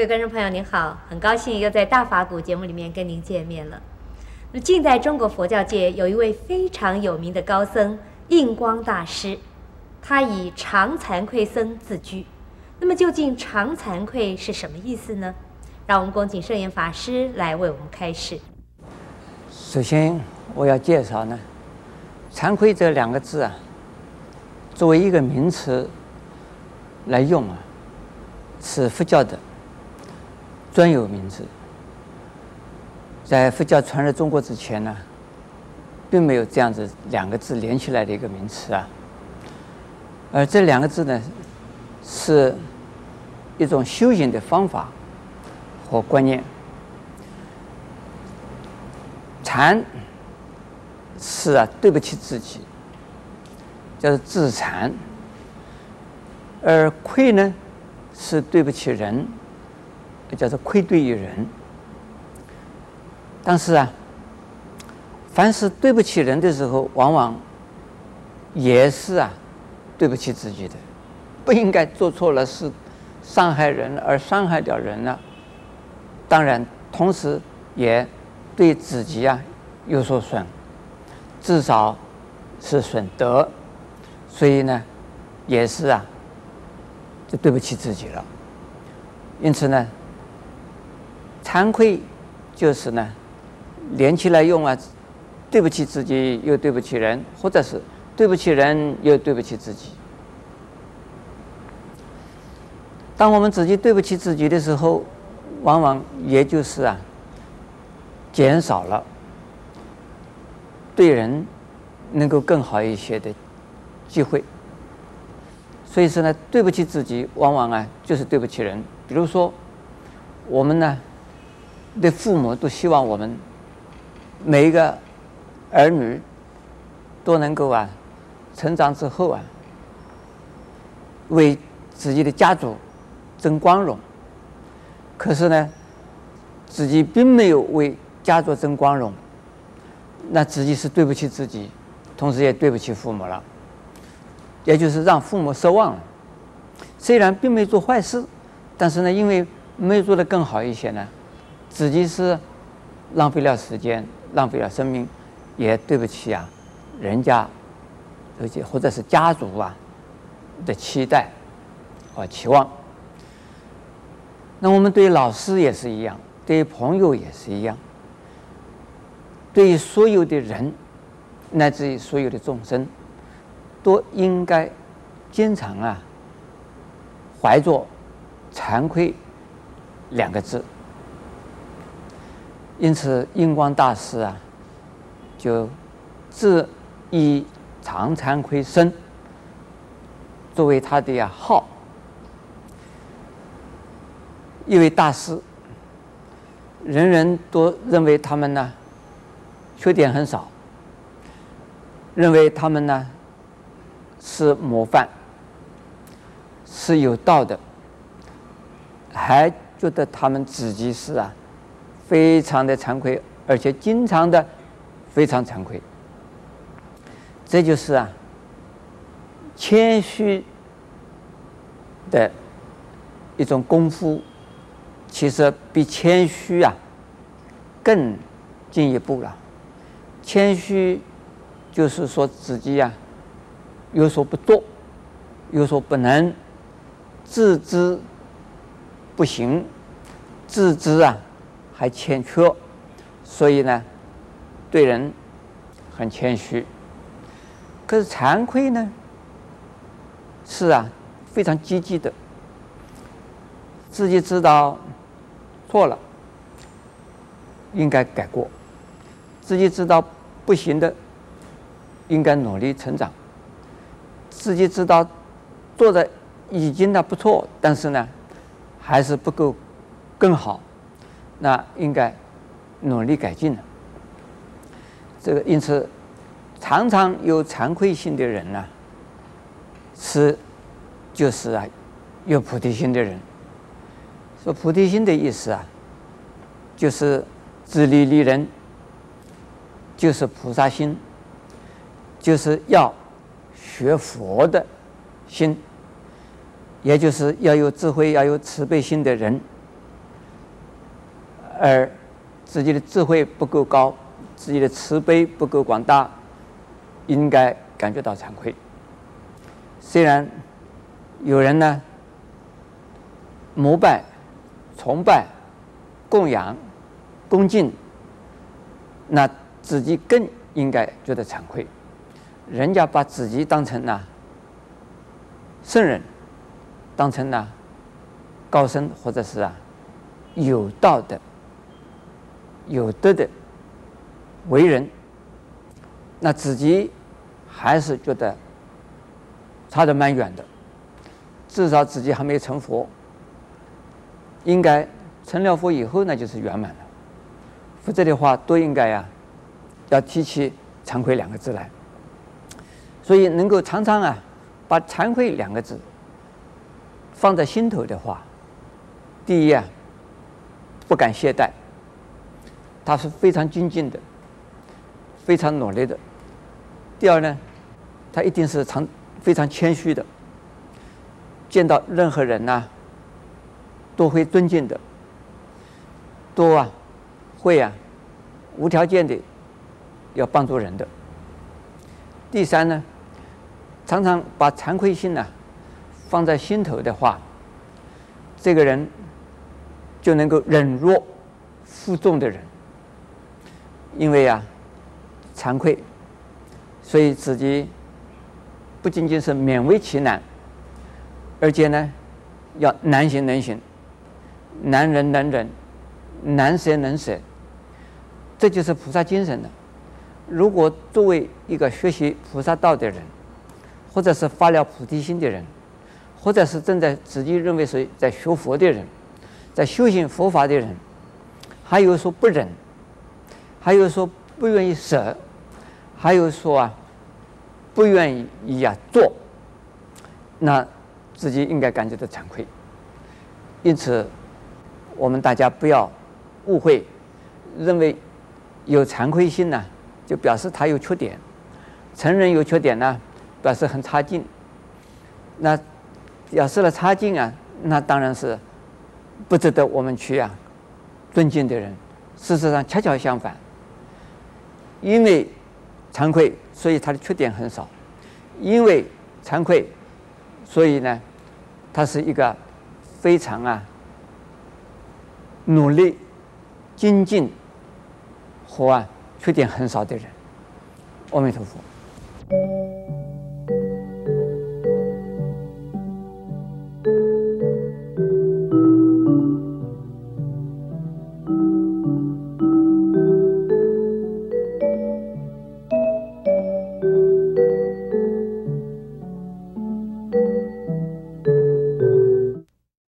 各位观众朋友，您好，很高兴又在大法鼓节目里面跟您见面了。那近代中国佛教界有一位非常有名的高僧印光大师，他以常惭愧僧自居。那么究竟常惭愧是什么意思呢？让我们恭请圣严法师来为我们开示。首先，我要介绍呢，“惭愧”这两个字啊，作为一个名词来用啊，是佛教的。专有名字，在佛教传入中国之前呢，并没有这样子两个字连起来的一个名词啊。而这两个字呢，是一种修行的方法和观念。惭是啊，对不起自己，叫做自惭；而愧呢，是对不起人。叫做愧对于人，但是啊，凡是对不起人的时候，往往也是啊，对不起自己的，不应该做错了事，伤害人而伤害掉人了。当然，同时也对自己啊有所损，至少是损德，所以呢，也是啊，就对不起自己了。因此呢。惭愧就是呢，连起来用啊，对不起自己又对不起人，或者是对不起人又对不起自己。当我们自己对不起自己的时候，往往也就是啊，减少了对人能够更好一些的机会。所以说呢，对不起自己，往往啊就是对不起人。比如说，我们呢。的父母都希望我们每一个儿女都能够啊，成长之后啊，为自己的家族争光荣。可是呢，自己并没有为家族争光荣，那自己是对不起自己，同时也对不起父母了，也就是让父母失望了。虽然并没做坏事，但是呢，因为没有做得更好一些呢。自己是浪费了时间，浪费了生命，也对不起啊，人家，而且或者是家族啊的期待和期望。那我们对老师也是一样，对朋友也是一样，对于所有的人，乃至于所有的众生，都应该经常啊怀着惭愧两个字。因此，印光大师啊，就自以常惭愧身作为他的呀号。一位大师，人人都认为他们呢缺点很少，认为他们呢是模范，是有道的，还觉得他们自己是啊。非常的惭愧，而且经常的非常惭愧，这就是啊谦虚的一种功夫，其实比谦虚啊更进一步了。谦虚就是说自己啊有所不做，有所不能，自知不行，自知啊。还欠缺，所以呢，对人很谦虚。可是惭愧呢，是啊，非常积极的，自己知道错了，应该改过；自己知道不行的，应该努力成长；自己知道做的已经呢不错，但是呢，还是不够更好。那应该努力改进了。这个因此，常常有惭愧心的人呢、是就是啊，有菩提心的人。说菩提心的意思啊，就是自利利人，就是菩萨心，就是要学佛的心，也就是要有智慧、要有慈悲心的人。而自己的智慧不够高，自己的慈悲不够广大，应该感觉到惭愧。虽然有人呢膜拜、崇拜、供养、恭敬，那自己更应该觉得惭愧。人家把自己当成了圣人，当成了高僧，或者是啊有道的、有德的为人，那自己还是觉得差得蛮远的。至少自己还没成佛，应该成了佛以后那就是圆满了。否则的话，都应该呀要提起惭愧两个字来。所以能够常常啊，把“惭愧”两个字放在心头的话，第一啊，不敢懈怠，他是非常精进的，非常努力的；第二呢，他一定是常非常谦虚的，见到任何人呐、啊，都会尊敬的，都啊会啊无条件的要帮助人的；第三呢。常常把惭愧心呢、放在心头的话，这个人就能够忍弱负重的人。因为啊，惭愧，所以自己不仅仅是勉为其难，而且呢，要难行能行，难忍能忍，难舍能舍。这就是菩萨精神的。如果作为一个学习菩萨道的人，或者是发了菩提心的人，或者是正在自己认为是在学佛的人，在修行佛法的人，还有说不忍，还有说不愿意舍，还有说啊不愿意呀做，那自己应该感觉到惭愧。因此，我们大家不要误会，认为有惭愧心呢，就表示他有缺点，承认有缺点呢。表示很差劲，那表示了差劲啊，那当然是不值得我们去啊尊敬的人。事实上，恰恰相反，因为惭愧，所以他的缺点很少；因为惭愧，所以呢，他是一个非常啊努力、精进和啊缺点很少的人。阿弥陀佛。